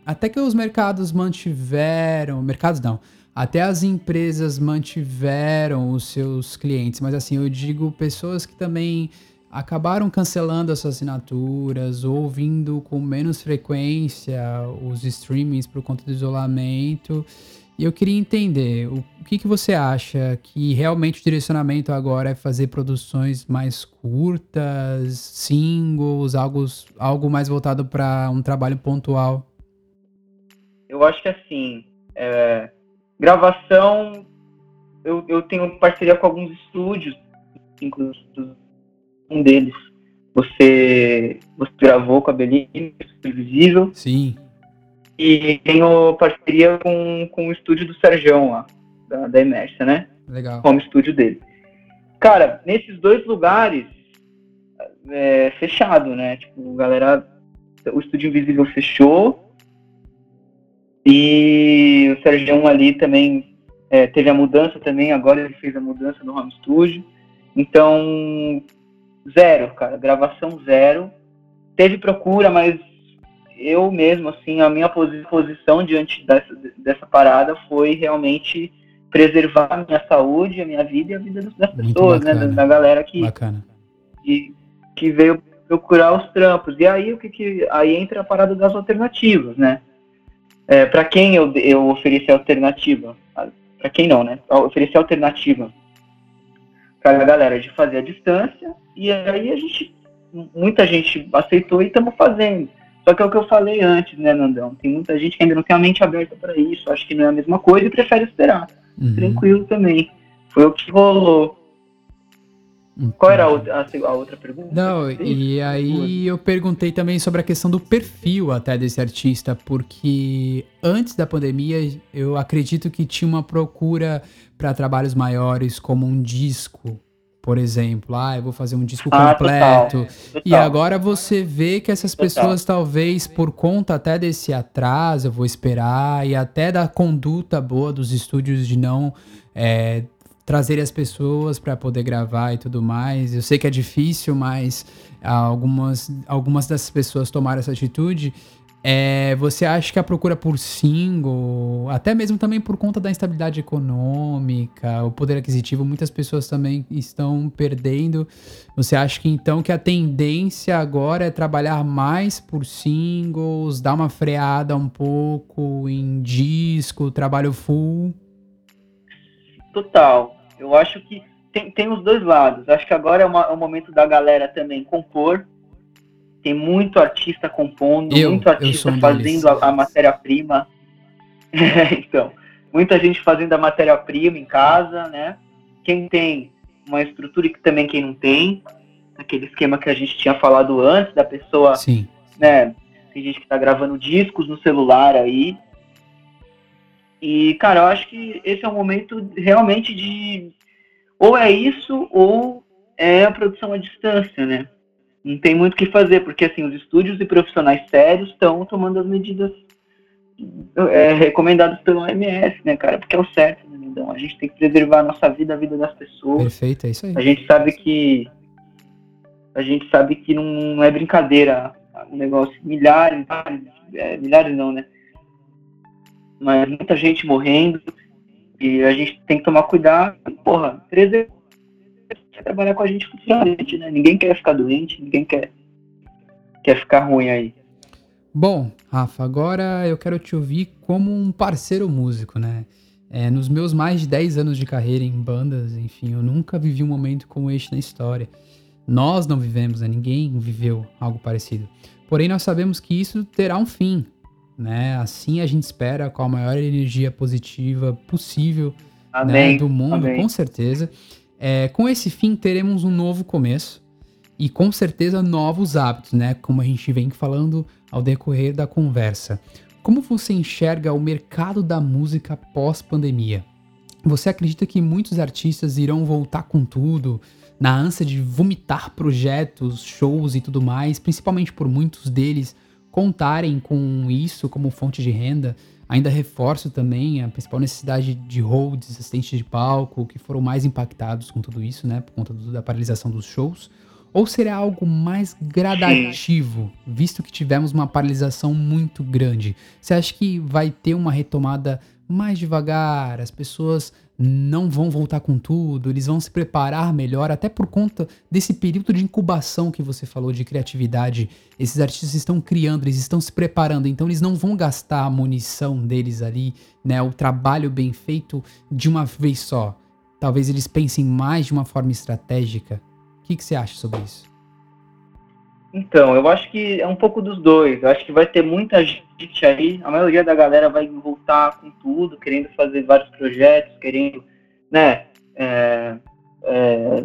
até que os mercados mantiveram, mercados não, até as empresas mantiveram os seus clientes, mas assim, eu digo pessoas que também acabaram cancelando as suas assinaturas ou vindo com menos frequência os streamings por conta do isolamento. E eu queria entender o, o que, que você acha que realmente o direcionamento agora é fazer produções mais curtas, singles, algo, algo mais voltado para um trabalho pontual? Eu acho que assim, é, gravação, eu, eu tenho parceria com alguns estúdios, inclusive um deles. Você, você gravou com a Belinha, Visível. Sim. E tenho parceria com, com o estúdio do Serjão lá, da, da Emersa, né? Legal. Como estúdio dele. Cara, nesses dois lugares, é, fechado, né? Tipo, galera, o estúdio Invisível fechou e o Sérgio ali também é, teve a mudança também, agora ele fez a mudança no home studio. Então, zero, cara, gravação zero. Teve procura, mas eu mesmo, assim, a minha posição diante dessa, dessa parada foi realmente preservar a minha saúde, a minha vida e a vida das pessoas, né, da, da, galera que, que, que veio procurar os trampos. E aí o que, que aí entra a parada das alternativas, né? É, para quem eu, eu ofereci alternativa? Para quem não, né? Ofereci alternativa para a galera de fazer a distância e aí a gente, muita gente aceitou e estamos fazendo. Só que é o que eu falei antes, né, Nandão? Tem muita gente que ainda não tem a mente aberta para isso, acho que não é a mesma coisa e prefere esperar. Uhum. Tranquilo também. Foi o que rolou. Qual era a outra, a outra pergunta? Não, e aí eu perguntei também sobre a questão do perfil até desse artista, porque antes da pandemia eu acredito que tinha uma procura para trabalhos maiores, como um disco, por exemplo. Ah, eu vou fazer um disco ah, completo. Total, total. E agora você vê que essas total. pessoas, talvez por conta até desse atraso, eu vou esperar, e até da conduta boa dos estúdios de não é, trazer as pessoas para poder gravar e tudo mais. Eu sei que é difícil, mas algumas, algumas dessas pessoas tomaram essa atitude. É, você acha que a procura por single, até mesmo também por conta da instabilidade econômica, o poder aquisitivo, muitas pessoas também estão perdendo. Você acha que então que a tendência agora é trabalhar mais por singles, dar uma freada um pouco em disco, trabalho full? Total. Eu acho que tem, tem os dois lados. Acho que agora é, uma, é o momento da galera também compor. Tem muito artista compondo, eu, muito artista um fazendo a, a matéria-prima. então, muita gente fazendo a matéria-prima em casa, né? Quem tem uma estrutura e também quem não tem. Aquele esquema que a gente tinha falado antes, da pessoa, Sim. né? Tem gente que tá gravando discos no celular aí, e, cara, eu acho que esse é um momento realmente de. Ou é isso, ou é a produção à distância, né? Não tem muito o que fazer, porque, assim, os estúdios e profissionais sérios estão tomando as medidas é, recomendadas pelo OMS, né, cara? Porque é o certo, né, então A gente tem que preservar a nossa vida, a vida das pessoas. Perfeito, é isso aí. A gente sabe que. A gente sabe que não é brincadeira o negócio. Milhares, é, milhares não, né? mas muita gente morrendo e a gente tem que tomar cuidado. Porra, 13 quer trabalhar com a gente futuramente, né? Ninguém quer ficar doente, ninguém quer, quer ficar ruim aí. Bom, Rafa, agora eu quero te ouvir como um parceiro músico, né? É, nos meus mais de 10 anos de carreira em bandas, enfim, eu nunca vivi um momento como este na história. Nós não vivemos, né? ninguém viveu algo parecido. Porém, nós sabemos que isso terá um fim né? Assim a gente espera com a maior energia positiva possível né, do mundo, Amém. com certeza. É, com esse fim teremos um novo começo e com certeza novos hábitos, né? Como a gente vem falando ao decorrer da conversa. Como você enxerga o mercado da música pós-pandemia? Você acredita que muitos artistas irão voltar com tudo, na ânsia de vomitar projetos, shows e tudo mais, principalmente por muitos deles contarem com isso como fonte de renda. Ainda reforço também a principal necessidade de holds, assistentes de palco, que foram mais impactados com tudo isso, né, por conta do, da paralisação dos shows. Ou será algo mais gradativo, visto que tivemos uma paralisação muito grande? Você acha que vai ter uma retomada mais devagar, as pessoas não vão voltar com tudo, eles vão se preparar melhor, até por conta desse período de incubação que você falou de criatividade. Esses artistas estão criando, eles estão se preparando, então eles não vão gastar a munição deles ali, né, o trabalho bem feito de uma vez só. Talvez eles pensem mais de uma forma estratégica. O que, que você acha sobre isso? Então, eu acho que é um pouco dos dois. Eu acho que vai ter muita gente aí, a maioria da galera vai voltar com tudo, querendo fazer vários projetos, querendo, né, é, é,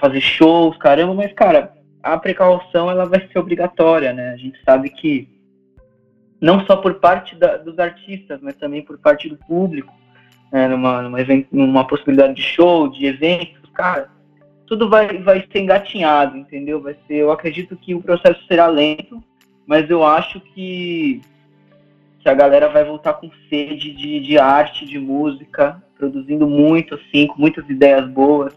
fazer shows, caramba, mas, cara, a precaução ela vai ser obrigatória, né? A gente sabe que não só por parte da, dos artistas, mas também por parte do público, né, numa, numa, numa possibilidade de show, de eventos, cara, tudo vai, vai ser engatinhado, entendeu? Vai ser, eu acredito que o processo será lento, mas eu acho que, que a galera vai voltar com sede de, de arte, de música, produzindo muito, assim, com muitas ideias boas.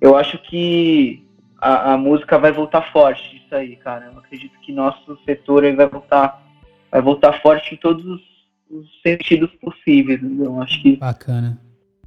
Eu acho que a, a música vai voltar forte disso aí, cara. Eu acredito que nosso setor aí vai voltar, vai voltar forte em todos os, os sentidos possíveis. Então, acho que. Bacana.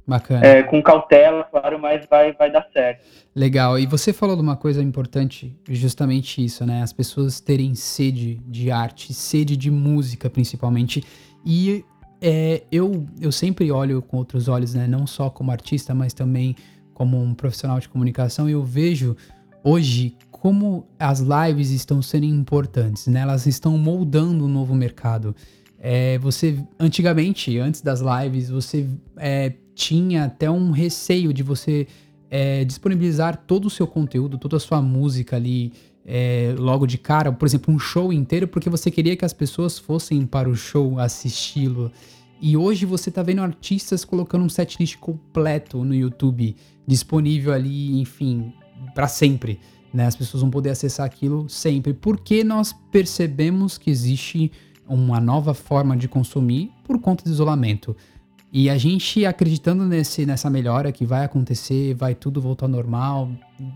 Bacana. É, com cautela, claro, mas vai, vai dar certo. Legal. E você falou de uma coisa importante, justamente isso, né? As pessoas terem sede de arte, sede de música, principalmente. E é, eu, eu sempre olho com outros olhos, né? Não só como artista, mas também como um profissional de comunicação. E eu vejo hoje como as lives estão sendo importantes, né? Elas estão moldando um novo mercado. É, você, antigamente, antes das lives, você é, tinha até um receio de você é, disponibilizar todo o seu conteúdo, toda a sua música ali é, logo de cara, por exemplo, um show inteiro, porque você queria que as pessoas fossem para o show assisti-lo. E hoje você tá vendo artistas colocando um setlist completo no YouTube, disponível ali, enfim, para sempre. Né? As pessoas vão poder acessar aquilo sempre, porque nós percebemos que existe uma nova forma de consumir por conta do isolamento. E a gente acreditando nesse, nessa melhora que vai acontecer, vai tudo voltar ao normal,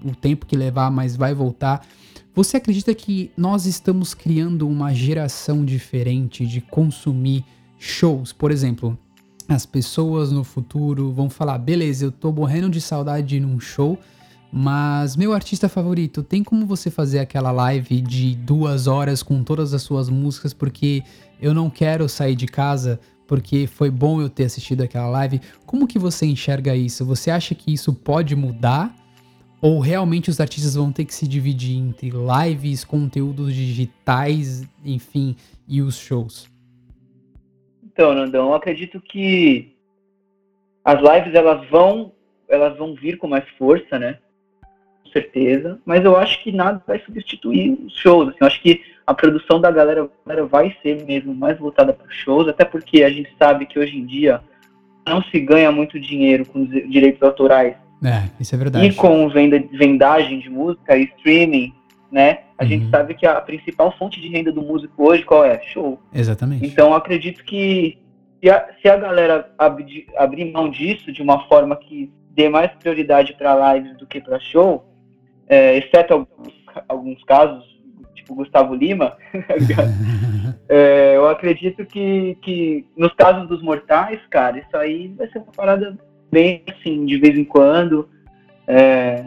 o tempo que levar, mas vai voltar. Você acredita que nós estamos criando uma geração diferente de consumir shows? Por exemplo, as pessoas no futuro vão falar: beleza, eu tô morrendo de saudade de ir num show, mas meu artista favorito, tem como você fazer aquela live de duas horas com todas as suas músicas porque eu não quero sair de casa porque foi bom eu ter assistido aquela live. Como que você enxerga isso? Você acha que isso pode mudar? Ou realmente os artistas vão ter que se dividir entre lives, conteúdos digitais, enfim, e os shows? Então, Nandão, eu acredito que as lives elas vão, elas vão vir com mais força, né? Com certeza. Mas eu acho que nada vai substituir os shows. Assim, eu acho que a produção da galera, vai ser mesmo mais voltada para shows, até porque a gente sabe que hoje em dia não se ganha muito dinheiro com direitos autorais. É, isso é verdade. E com venda, vendagem de música e streaming, né? A uhum. gente sabe que a principal fonte de renda do músico hoje qual é? Show. Exatamente. Então acredito que se a, se a galera abrir, abrir mão disso de uma forma que dê mais prioridade para lives do que para show, é, exceto alguns, alguns casos, tipo Gustavo Lima, é, eu acredito que, que nos casos dos mortais, cara, isso aí vai ser uma parada bem assim, de vez em quando. É,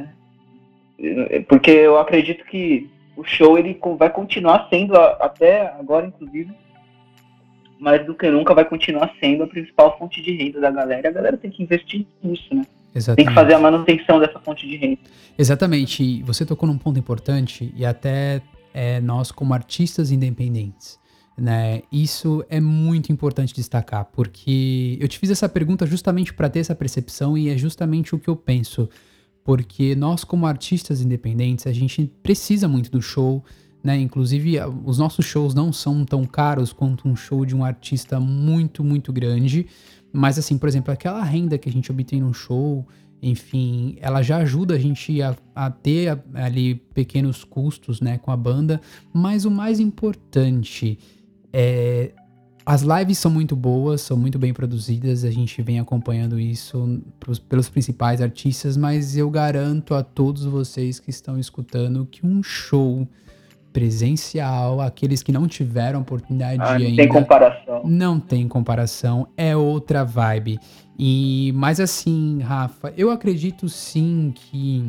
porque eu acredito que o show ele vai continuar sendo, até agora inclusive, mais do que nunca vai continuar sendo a principal fonte de renda da galera. A galera tem que investir nisso, né? Exatamente. Tem que fazer a manutenção dessa fonte de renda. Exatamente. Você tocou num ponto importante e até é, nós como artistas independentes. Né? Isso é muito importante destacar, porque eu te fiz essa pergunta justamente para ter essa percepção e é justamente o que eu penso. Porque nós, como artistas independentes, a gente precisa muito do show, né? Inclusive, os nossos shows não são tão caros quanto um show de um artista muito, muito grande. Mas, assim, por exemplo, aquela renda que a gente obtém num show, enfim, ela já ajuda a gente a, a ter ali pequenos custos, né, com a banda. Mas o mais importante é as lives são muito boas, são muito bem produzidas, a gente vem acompanhando isso pros, pelos principais artistas, mas eu garanto a todos vocês que estão escutando que um show presencial, aqueles que não tiveram oportunidade ah, não ainda. Não tem comparação. Não tem comparação, é outra vibe. E mas assim, Rafa, eu acredito sim que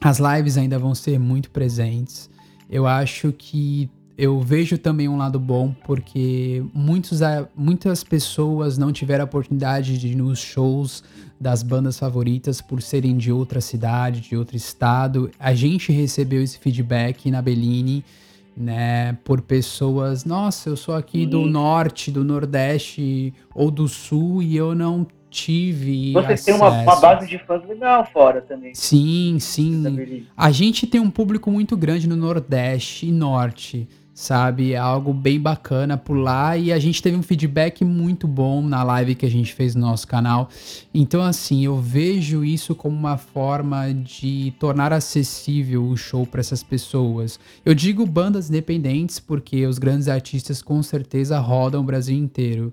as lives ainda vão ser muito presentes. Eu acho que eu vejo também um lado bom, porque muitos, muitas pessoas não tiveram a oportunidade de ir nos shows das bandas favoritas por serem de outra cidade, de outro estado. A gente recebeu esse feedback na Bellini, né, por pessoas, nossa, eu sou aqui do norte, do nordeste ou do sul e eu não tive. Você acesso. tem uma, uma, base de fãs legal fora também. Sim, sim. A gente tem um público muito grande no Nordeste e Norte, sabe? É algo bem bacana por lá e a gente teve um feedback muito bom na live que a gente fez no nosso canal. Então, assim, eu vejo isso como uma forma de tornar acessível o show para essas pessoas. Eu digo bandas independentes porque os grandes artistas com certeza rodam o Brasil inteiro.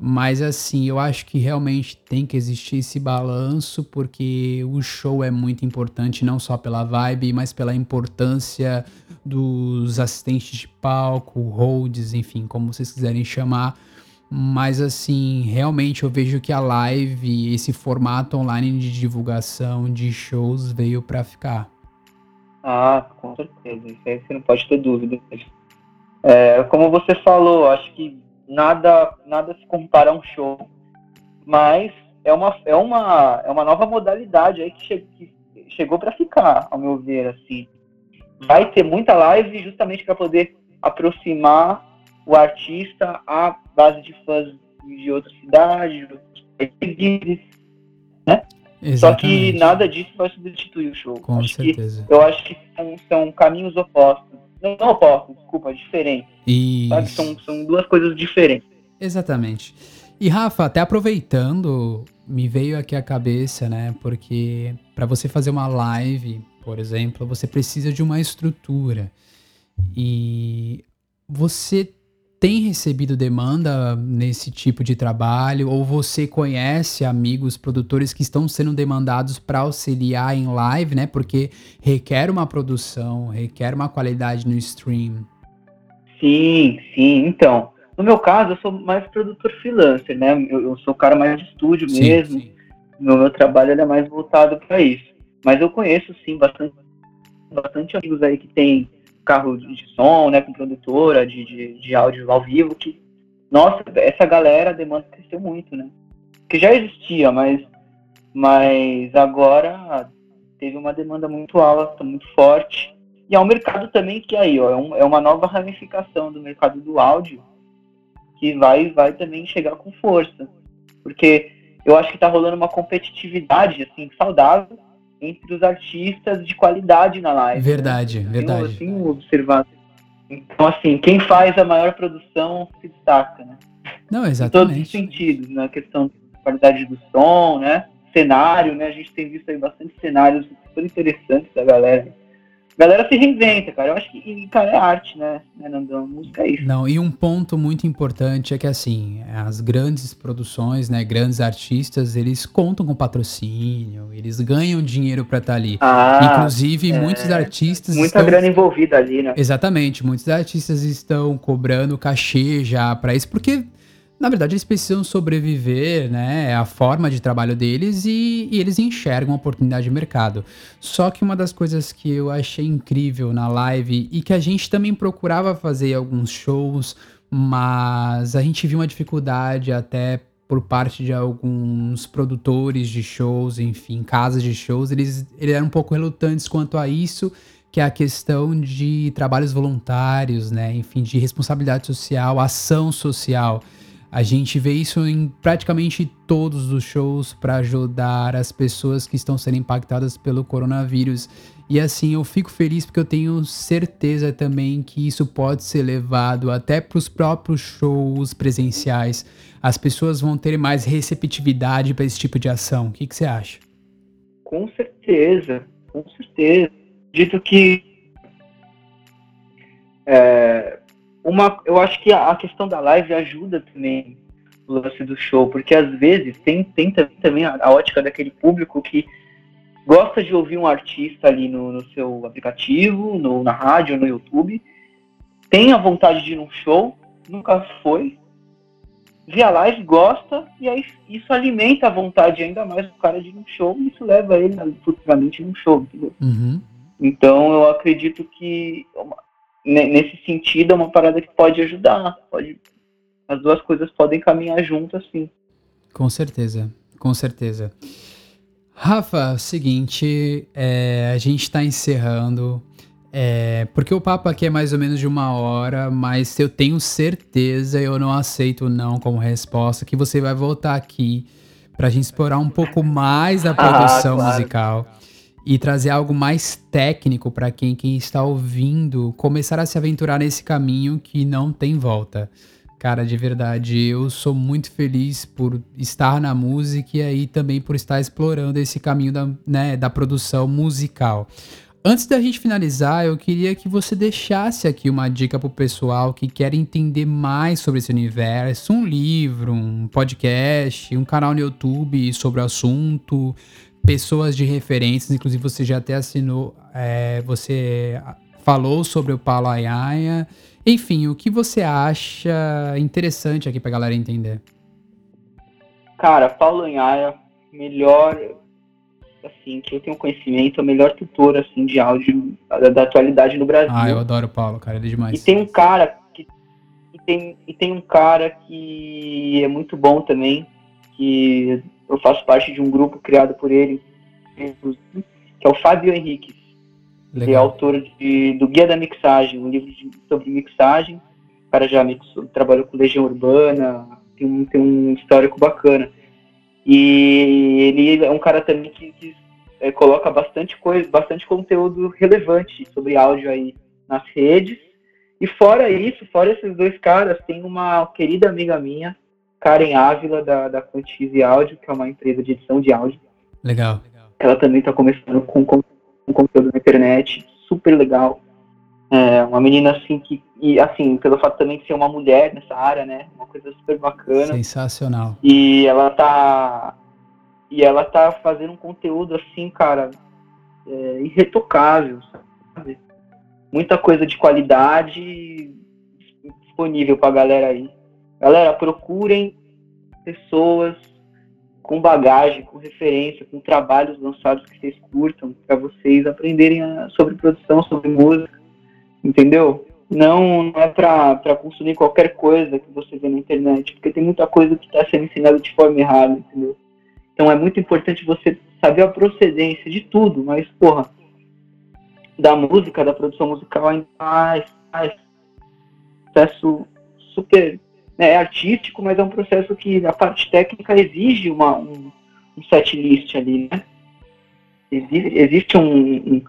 Mas assim, eu acho que realmente tem que existir esse balanço, porque o show é muito importante, não só pela vibe, mas pela importância dos assistentes de palco, holds, enfim, como vocês quiserem chamar. Mas assim, realmente eu vejo que a live, esse formato online de divulgação de shows veio para ficar. Ah, com certeza, isso aí você não pode ter dúvida. É, como você falou, acho que nada, nada se compara a um show, mas é uma, é uma, é uma nova modalidade aí que, che que chegou para ficar, ao meu ver, assim. vai ter muita live justamente para poder aproximar o artista à base de fãs de outras cidades, de outros países, né? Exatamente. Só que nada disso vai substituir o show. Com acho certeza. Que, eu acho que são, são caminhos opostos. Não, não opostos, desculpa, diferentes. Sabe? São, são duas coisas diferentes. Exatamente. E Rafa, até aproveitando, me veio aqui a cabeça, né? Porque para você fazer uma live, por exemplo, você precisa de uma estrutura. E você tem recebido demanda nesse tipo de trabalho ou você conhece amigos produtores que estão sendo demandados para auxiliar em live, né? Porque requer uma produção, requer uma qualidade no stream. Sim, sim. Então, no meu caso, eu sou mais produtor freelancer, né? Eu, eu sou o cara mais de estúdio sim, mesmo. Sim. No meu trabalho é mais voltado para isso. Mas eu conheço sim bastante, bastante amigos aí que tem carro de som, né, com produtora de, de, de áudio ao vivo, que, nossa, essa galera, a demanda cresceu muito, né? Que já existia, mas, mas agora teve uma demanda muito alta, muito forte. E é um mercado também que aí, ó, é, um, é uma nova ramificação do mercado do áudio que vai, vai também chegar com força. Porque eu acho que está rolando uma competitividade, assim, saudável entre os artistas de qualidade na live. Verdade, né? verdade. Assim, observado. Então, assim, quem faz a maior produção se destaca, né? Não, exatamente. Em todos os sentidos, na questão de qualidade do som, né? Cenário, né? A gente tem visto aí bastante cenários super interessantes da galera galera se reinventa, cara. Eu acho que, cara, é arte, né, né, Nandão? Música é isso. Não, e um ponto muito importante é que, assim, as grandes produções, né, grandes artistas, eles contam com patrocínio, eles ganham dinheiro para estar tá ali. Ah, Inclusive, é, muitos artistas. Muita estão... grana envolvida ali, né? Exatamente, muitos artistas estão cobrando cachê já para isso, porque na verdade, eles precisam sobreviver, né? É a forma de trabalho deles e, e, eles enxergam a oportunidade de mercado. Só que uma das coisas que eu achei incrível na live e que a gente também procurava fazer alguns shows, mas a gente viu uma dificuldade até por parte de alguns produtores de shows, enfim, casas de shows, eles, eles eram um pouco relutantes quanto a isso, que é a questão de trabalhos voluntários, né? Enfim, de responsabilidade social, ação social. A gente vê isso em praticamente todos os shows para ajudar as pessoas que estão sendo impactadas pelo coronavírus. E assim, eu fico feliz porque eu tenho certeza também que isso pode ser levado até para os próprios shows presenciais. As pessoas vão ter mais receptividade para esse tipo de ação. O que, você acha? Com certeza, com certeza. Dito que é, uma, eu acho que a, questão da live ajuda também o lance do show, porque às vezes tem, tem também a, a, ótica daquele público que gosta de ouvir um artista ali no, no seu aplicativo, no, na rádio, no YouTube, tem a vontade de ir num show, nunca foi, vê a live, gosta, e aí isso alimenta a vontade ainda mais do cara de ir num show, e isso leva ele futuramente num show, entendeu? Uhum. Então eu acredito que nesse sentido, é uma parada que pode ajudar. Pode, as duas coisas podem caminhar juntas, sim. Com certeza, com certeza. Rafa, seguinte, é, a gente está encerrando. É, porque o papo aqui é mais ou menos de uma hora, mas eu tenho certeza, eu não aceito não como resposta, que você vai voltar aqui para a gente explorar um pouco mais a ah, produção ah, claro. musical e trazer algo mais técnico para quem, quem está ouvindo começar a se aventurar nesse caminho que não tem volta. Cara, de verdade, eu sou muito feliz por estar na música e aí também por estar explorando esse caminho da, né, da produção musical. Antes da gente finalizar, eu queria que você deixasse aqui uma dica pro pessoal que quer entender mais sobre esse universo, um livro, um podcast, um canal no YouTube sobre o assunto, pessoas de referências, inclusive você já até assinou, é, você falou sobre o Paulo Ayaia. Enfim, o que você acha interessante aqui pra galera entender? Cara, Paulo Ayaia, melhor, assim, que eu tenho conhecimento, é o melhor tutor, assim, de áudio da, da atualidade no Brasil. Ah, eu adoro o Paulo, cara, ele é demais. E tem um cara que, e tem, e tem um cara que é muito bom também, que eu faço parte de um grupo criado por ele, que é o Fábio Henrique. Legal. Ele é autor de, do Guia da Mixagem, um livro de, sobre mixagem. O cara já mixou, trabalhou com Legião Urbana, tem um, tem um histórico bacana. E ele é um cara também que, que é, coloca bastante coisa, bastante conteúdo relevante sobre áudio aí nas redes. E fora isso, fora esses dois caras, tem uma querida amiga minha, Karen Ávila, da, da Quantize Áudio, que é uma empresa de edição de áudio. Legal. Ela também está começando com, com, com, conteúdo na internet, super legal. É uma menina assim que, e assim, pelo fato também de ser uma mulher nessa área, né? Uma coisa super bacana. Sensacional. E ela tá. E ela tá fazendo um conteúdo assim, cara, é, irretocável, sabe? Muita coisa de qualidade disponível pra galera aí. Galera, procurem pessoas com bagagem, com referência, com trabalhos lançados que vocês curtam, para vocês aprenderem a, sobre produção, sobre música, entendeu? Não, não é para consumir qualquer coisa que você vê na internet, porque tem muita coisa que está sendo ensinada de forma errada, entendeu? Então é muito importante você saber a procedência de tudo, mas, porra, da música, da produção musical ainda mais, mais super né, é artístico, mas é um processo que a parte técnica exige uma, um, um set list ali, né? Existe, existe um, um,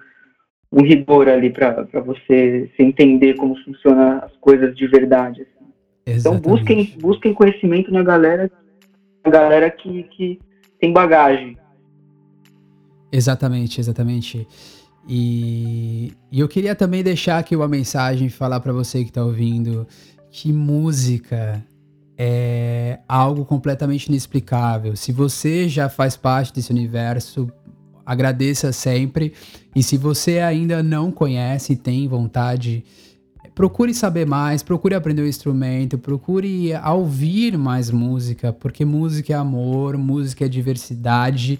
um, rigor ali para você se entender como funcionam as coisas de verdade. Assim. Então busquem, busquem conhecimento na galera, na galera que, que tem bagagem. Exatamente, exatamente. E, e eu queria também deixar aqui uma mensagem, falar para você que está ouvindo que música é algo completamente inexplicável. Se você já faz parte desse universo, agradeça sempre. E se você ainda não conhece e tem vontade, procure saber mais, procure aprender o instrumento, procure ouvir mais música, porque música é amor, música é diversidade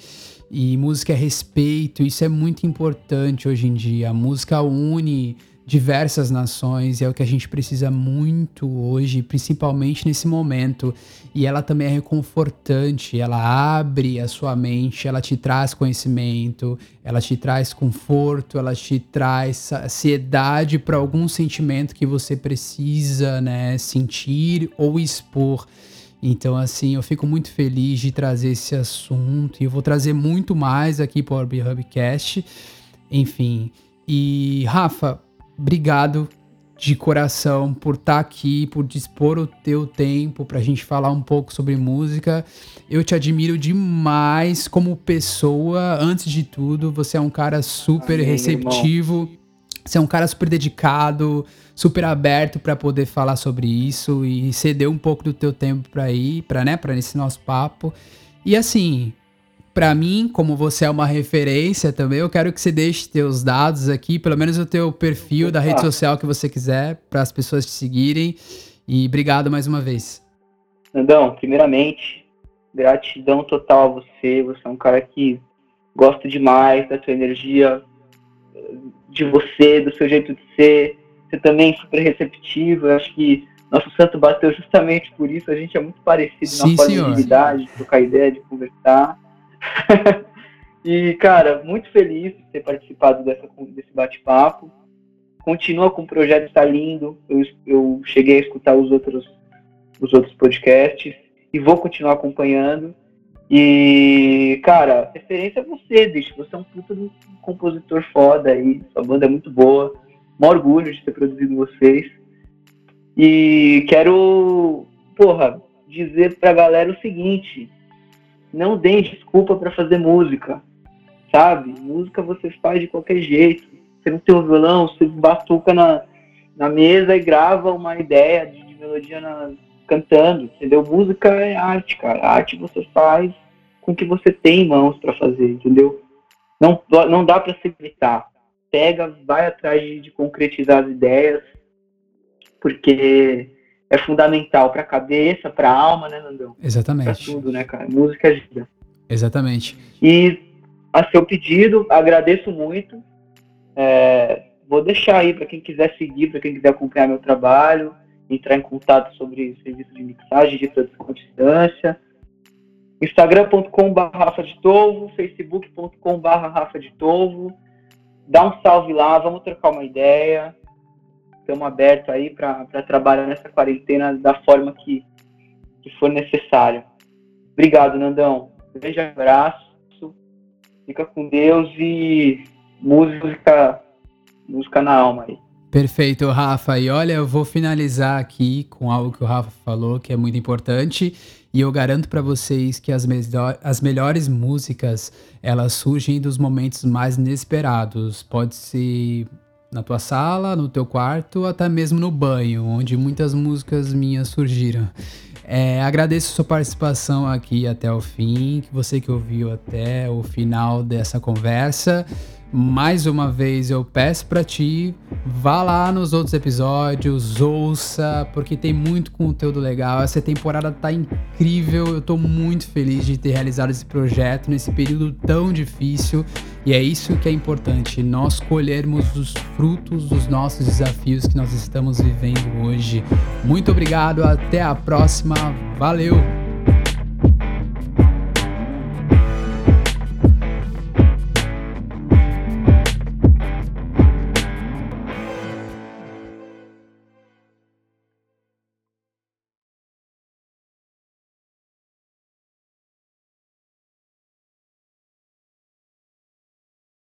e música é respeito. Isso é muito importante hoje em dia. A música une diversas nações e é o que a gente precisa muito hoje, principalmente nesse momento. E ela também é reconfortante, ela abre a sua mente, ela te traz conhecimento, ela te traz conforto, ela te traz saciedade para algum sentimento que você precisa, né, sentir ou expor. Então, assim, eu fico muito feliz de trazer esse assunto e eu vou trazer muito mais aqui para o Hubcast. Enfim, e Rafa, obrigado de coração por estar tá aqui, por dispor o teu tempo para a gente falar um pouco sobre música. Eu te admiro demais como pessoa, antes de tudo. Você é um cara super Amém, receptivo. Irmão. Você é um cara super dedicado, super aberto para poder falar sobre isso e ceder um pouco do teu tempo para ir, para né, para esse nosso papo. E assim, para mim, como você é uma referência também, eu quero que você deixe teus dados aqui, pelo menos o teu perfil Opa. da rede social que você quiser, para as pessoas te seguirem. E obrigado mais uma vez. Nandão, primeiramente, gratidão total a você. Você é um cara que gosta demais da sua energia, de você, do seu jeito de ser. Você também é super receptivo. Eu acho que nosso santo bateu justamente por isso. A gente é muito parecido Sim, na forma de trocar ideia, de conversar. e, cara, muito feliz de ter participado dessa, desse bate-papo. Continua com o projeto, está lindo. Eu, eu cheguei a escutar os outros, os outros podcasts e vou continuar acompanhando. E, cara, referência é você, bicho. Você é um puta de um compositor foda aí. Sua banda é muito boa. Um orgulho de ter produzido vocês. E quero, porra, dizer pra galera o seguinte: não deem desculpa para fazer música, sabe? Música você faz de qualquer jeito. Você não tem um violão, você batuca na, na mesa e grava uma ideia de, de melodia na, cantando, entendeu? Música é arte, cara. Arte você faz com o que você tem em mãos para fazer, entendeu? Não, não dá para se gritar. Pega, vai atrás de, de concretizar as ideias, porque é fundamental para a cabeça, para a alma, né, Nandão? Exatamente. Para tudo, né, cara? Música ajuda. Exatamente. E a seu pedido, agradeço muito. É, vou deixar aí para quem quiser seguir, para quem quiser acompanhar meu trabalho, entrar em contato sobre serviço de mixagem, de produção à distância. Instagram.com.br Rafa de Tovo, Facebook.com.br Rafa de Tovo. dá um salve lá, vamos trocar uma ideia. Estamos abertos aí para trabalhar nessa quarentena da forma que, que for necessário. Obrigado, Nandão. Um grande abraço. Fica com Deus e música, música na alma aí. Perfeito, Rafa. E olha, eu vou finalizar aqui com algo que o Rafa falou que é muito importante. E eu garanto para vocês que as, as melhores músicas elas surgem dos momentos mais inesperados. Pode ser na tua sala, no teu quarto, até mesmo no banho, onde muitas músicas minhas surgiram. É, agradeço sua participação aqui até o fim, que você que ouviu até o final dessa conversa mais uma vez eu peço para ti, vá lá nos outros episódios, ouça, porque tem muito conteúdo legal. Essa temporada tá incrível. Eu tô muito feliz de ter realizado esse projeto nesse período tão difícil. E é isso que é importante, nós colhermos os frutos dos nossos desafios que nós estamos vivendo hoje. Muito obrigado, até a próxima. Valeu.